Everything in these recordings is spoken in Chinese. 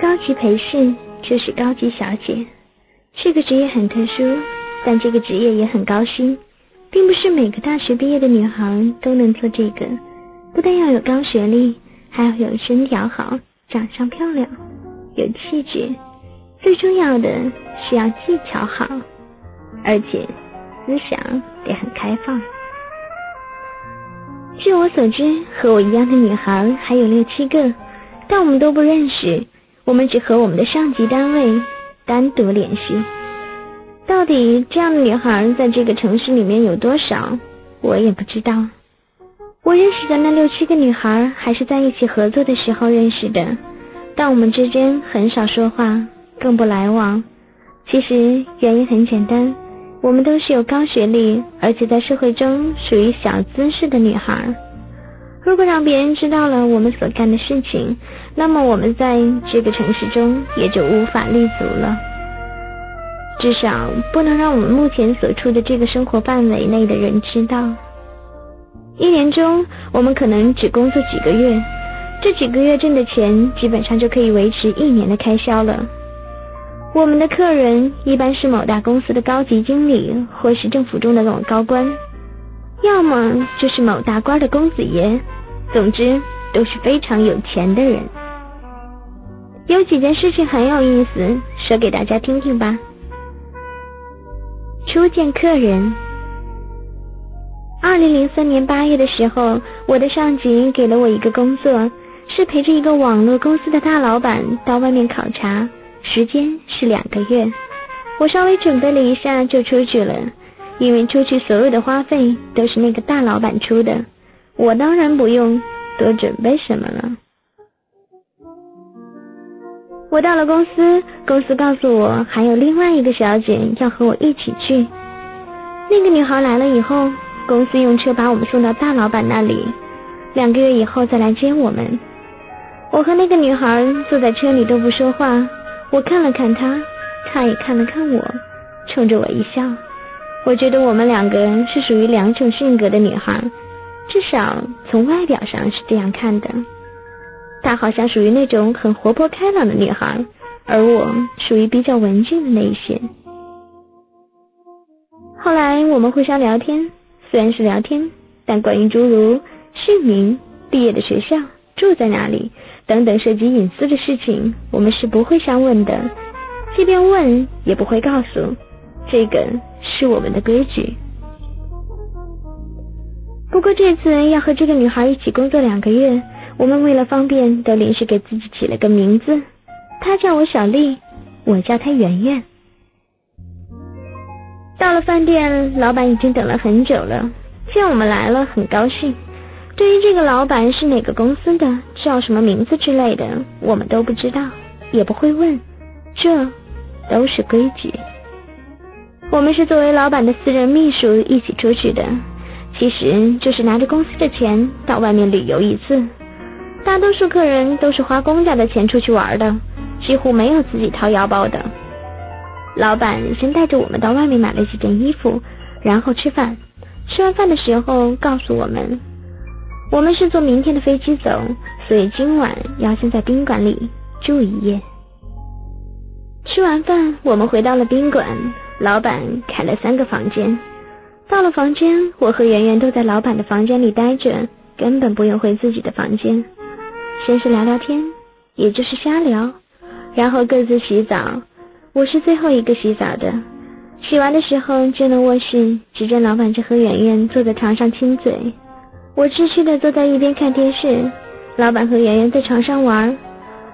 高级陪侍就是高级小姐，这个职业很特殊，但这个职业也很高薪，并不是每个大学毕业的女孩都能做这个。不但要有高学历，还要有身条好、长相漂亮、有气质，最重要的是要技巧好，而且思想得很开放。据我所知，和我一样的女孩还有六七个，但我们都不认识。我们只和我们的上级单位单独联系。到底这样的女孩在这个城市里面有多少，我也不知道。我认识的那六七个女孩，还是在一起合作的时候认识的，但我们之间很少说话，更不来往。其实原因很简单，我们都是有高学历，而且在社会中属于小资式的女孩。如果让别人知道了我们所干的事情，那么我们在这个城市中也就无法立足了。至少不能让我们目前所处的这个生活范围内的人知道。一年中，我们可能只工作几个月，这几个月挣的钱基本上就可以维持一年的开销了。我们的客人一般是某大公司的高级经理，或是政府中的某高官，要么就是某大官的公子爷，总之都是非常有钱的人。有几件事情很有意思，说给大家听听吧。初见客人。二零零三年八月的时候，我的上级给了我一个工作，是陪着一个网络公司的大老板到外面考察，时间是两个月。我稍微准备了一下就出去了，因为出去所有的花费都是那个大老板出的，我当然不用多准备什么了。我到了公司，公司告诉我还有另外一个小姐要和我一起去。那个女孩来了以后。公司用车把我们送到大老板那里，两个月以后再来接我们。我和那个女孩坐在车里都不说话，我看了看她，她也看了看我，冲着我一笑。我觉得我们两个是属于两种性格的女孩，至少从外表上是这样看的。她好像属于那种很活泼开朗的女孩，而我属于比较文静的那一些。后来我们互相聊天。虽然是聊天，但关于诸如姓名、毕业的学校、住在哪里等等涉及隐私的事情，我们是不会相问的。即便问，也不会告诉。这个是我们的规矩。不过这次要和这个女孩一起工作两个月，我们为了方便，都临时给自己起了个名字。她叫我小丽，我叫她圆圆。到了饭店，老板已经等了很久了，见我们来了，很高兴。对于这个老板是哪个公司的，叫什么名字之类的，我们都不知道，也不会问，这都是规矩。我们是作为老板的私人秘书一起出去的，其实就是拿着公司的钱到外面旅游一次。大多数客人都是花公家的钱出去玩的，几乎没有自己掏腰包的。老板先带着我们到外面买了几件衣服，然后吃饭。吃完饭的时候告诉我们，我们是坐明天的飞机走，所以今晚要先在宾馆里住一夜。吃完饭，我们回到了宾馆，老板开了三个房间。到了房间，我和圆圆都在老板的房间里待着，根本不用回自己的房间。先是聊聊天，也就是瞎聊，然后各自洗澡。我是最后一个洗澡的，洗完的时候进了卧室，只见老板正和圆圆坐在床上亲嘴。我痴痴的坐在一边看电视，老板和圆圆在床上玩。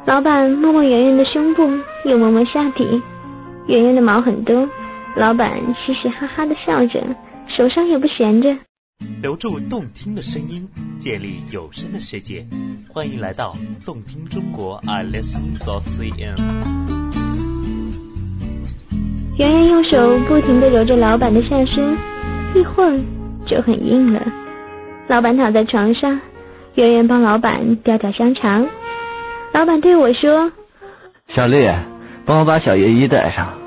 老板摸摸圆圆的胸部，又摸摸下体，圆圆的毛很多。老板嘻嘻哈哈的笑着，手上也不闲着。留住动听的声音，建立有声的世界，欢迎来到动听中国，I listen to CN。圆圆用手不停的揉着老板的下身，一会儿就很硬了。老板躺在床上，圆圆帮老板叼叼香肠。老板对我说：“小丽，帮我把小爷衣带上。”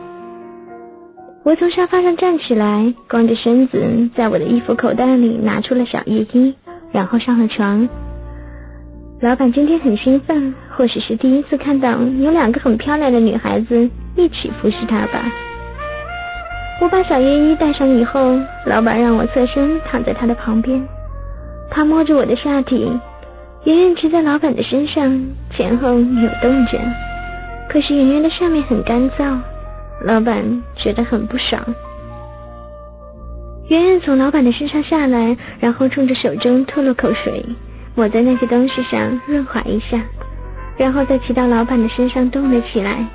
我从沙发上站起来，光着身子，在我的衣服口袋里拿出了小夜衣，然后上了床。老板今天很兴奋，或许是第一次看到有两个很漂亮的女孩子一起服侍他吧。我把小夜衣戴上以后，老板让我侧身躺在他的旁边，他摸着我的下体，圆圆骑在老板的身上，前后扭动着。可是圆圆的上面很干燥，老板觉得很不爽。圆圆从老板的身上下来，然后冲着手中吐了口水，抹在那些东西上润滑一下，然后再骑到老板的身上动了起来。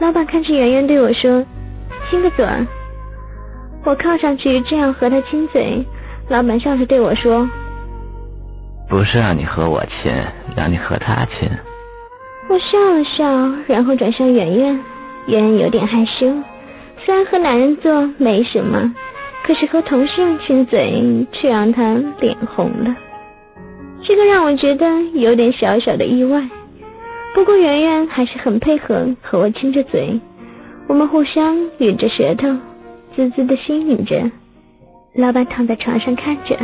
老板看着圆圆对我说：“亲个嘴。”我靠上去，正要和他亲嘴。老板笑着对我说：“不是让你和我亲，让你和他亲。”我笑了笑，然后转向圆圆。圆圆有点害羞，虽然和男人做没什么，可是和同事亲嘴却让他脸红了。这个让我觉得有点小小的意外。不过圆圆还是很配合，和我亲着嘴。我们互相吮着舌头。滋滋的吸引着，老板躺在床上看着，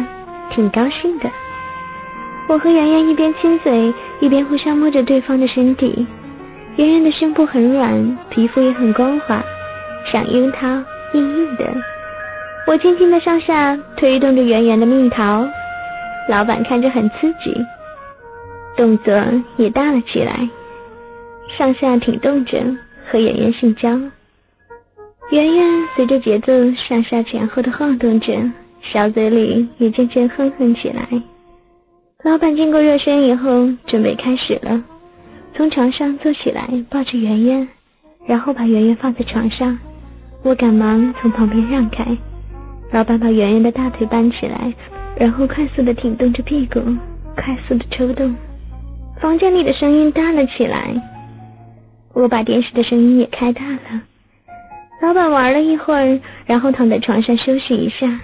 挺高兴的。我和圆圆一边亲嘴，一边互相摸着对方的身体。圆圆的胸部很软，皮肤也很光滑，像樱桃，硬硬的。我轻轻的上下推动着圆圆的蜜桃，老板看着很刺激，动作也大了起来，上下挺动着和圆圆性交。圆圆随着节奏上下前后的晃动着，小嘴里也渐渐哼哼起来。老板经过热身以后，准备开始了。从床上坐起来，抱着圆圆，然后把圆圆放在床上。我赶忙从旁边让开。老板把圆圆的大腿搬起来，然后快速的挺动着屁股，快速的抽动。房间里的声音大了起来。我把电视的声音也开大了。老板玩了一会儿，然后躺在床上休息一下。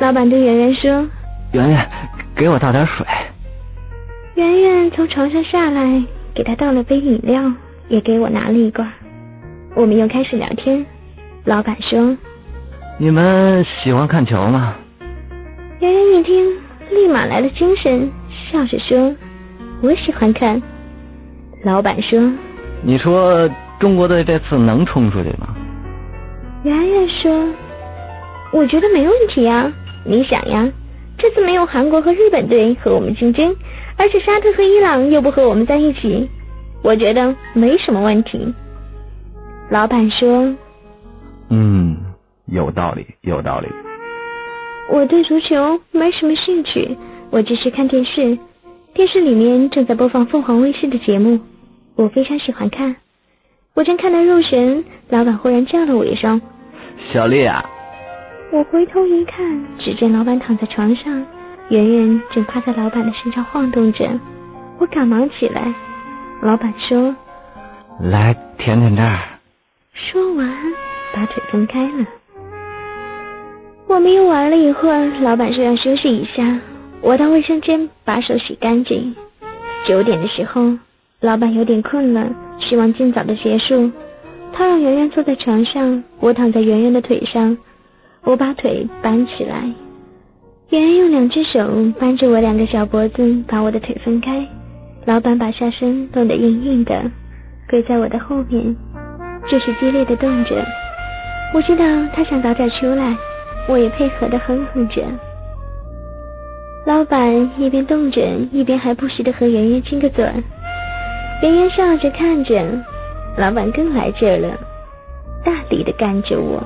老板对圆圆说：“圆圆，给我倒点水。”圆圆从床上下来，给他倒了杯饮料，也给我拿了一罐。我们又开始聊天。老板说：“你们喜欢看球吗？”圆圆一听，立马来了精神，笑着说：“我喜欢看。”老板说：“你说中国队这次能冲出去吗？”圆圆说：“我觉得没问题啊！你想呀，这次没有韩国和日本队和我们竞争，而且沙特和伊朗又不和我们在一起，我觉得没什么问题。”老板说：“嗯，有道理，有道理。”我对足球没什么兴趣，我只是看电视，电视里面正在播放凤凰卫视的节目，我非常喜欢看。我正看得入神，老板忽然叫了我一声：“小丽啊！”我回头一看，只见老板躺在床上，圆圆正趴在老板的身上晃动着。我赶忙起来，老板说：“来舔舔这儿。”说完，把腿分开了。我们又玩了一会儿，老板说要休息一下，我到卫生间把手洗干净。九点的时候，老板有点困了。希望尽早的结束。他让圆圆坐在床上，我躺在圆圆的腿上，我把腿搬起来，圆圆用两只手扳着我两个小脖子，把我的腿分开。老板把下身弄得硬硬的，跪在我的后面，就是激烈的动着。我知道他想早点出来，我也配合的哼哼着。老板一边动着，一边还不时的和圆圆亲个嘴。圆圆笑着看着，老板更来劲了，大力的干着我。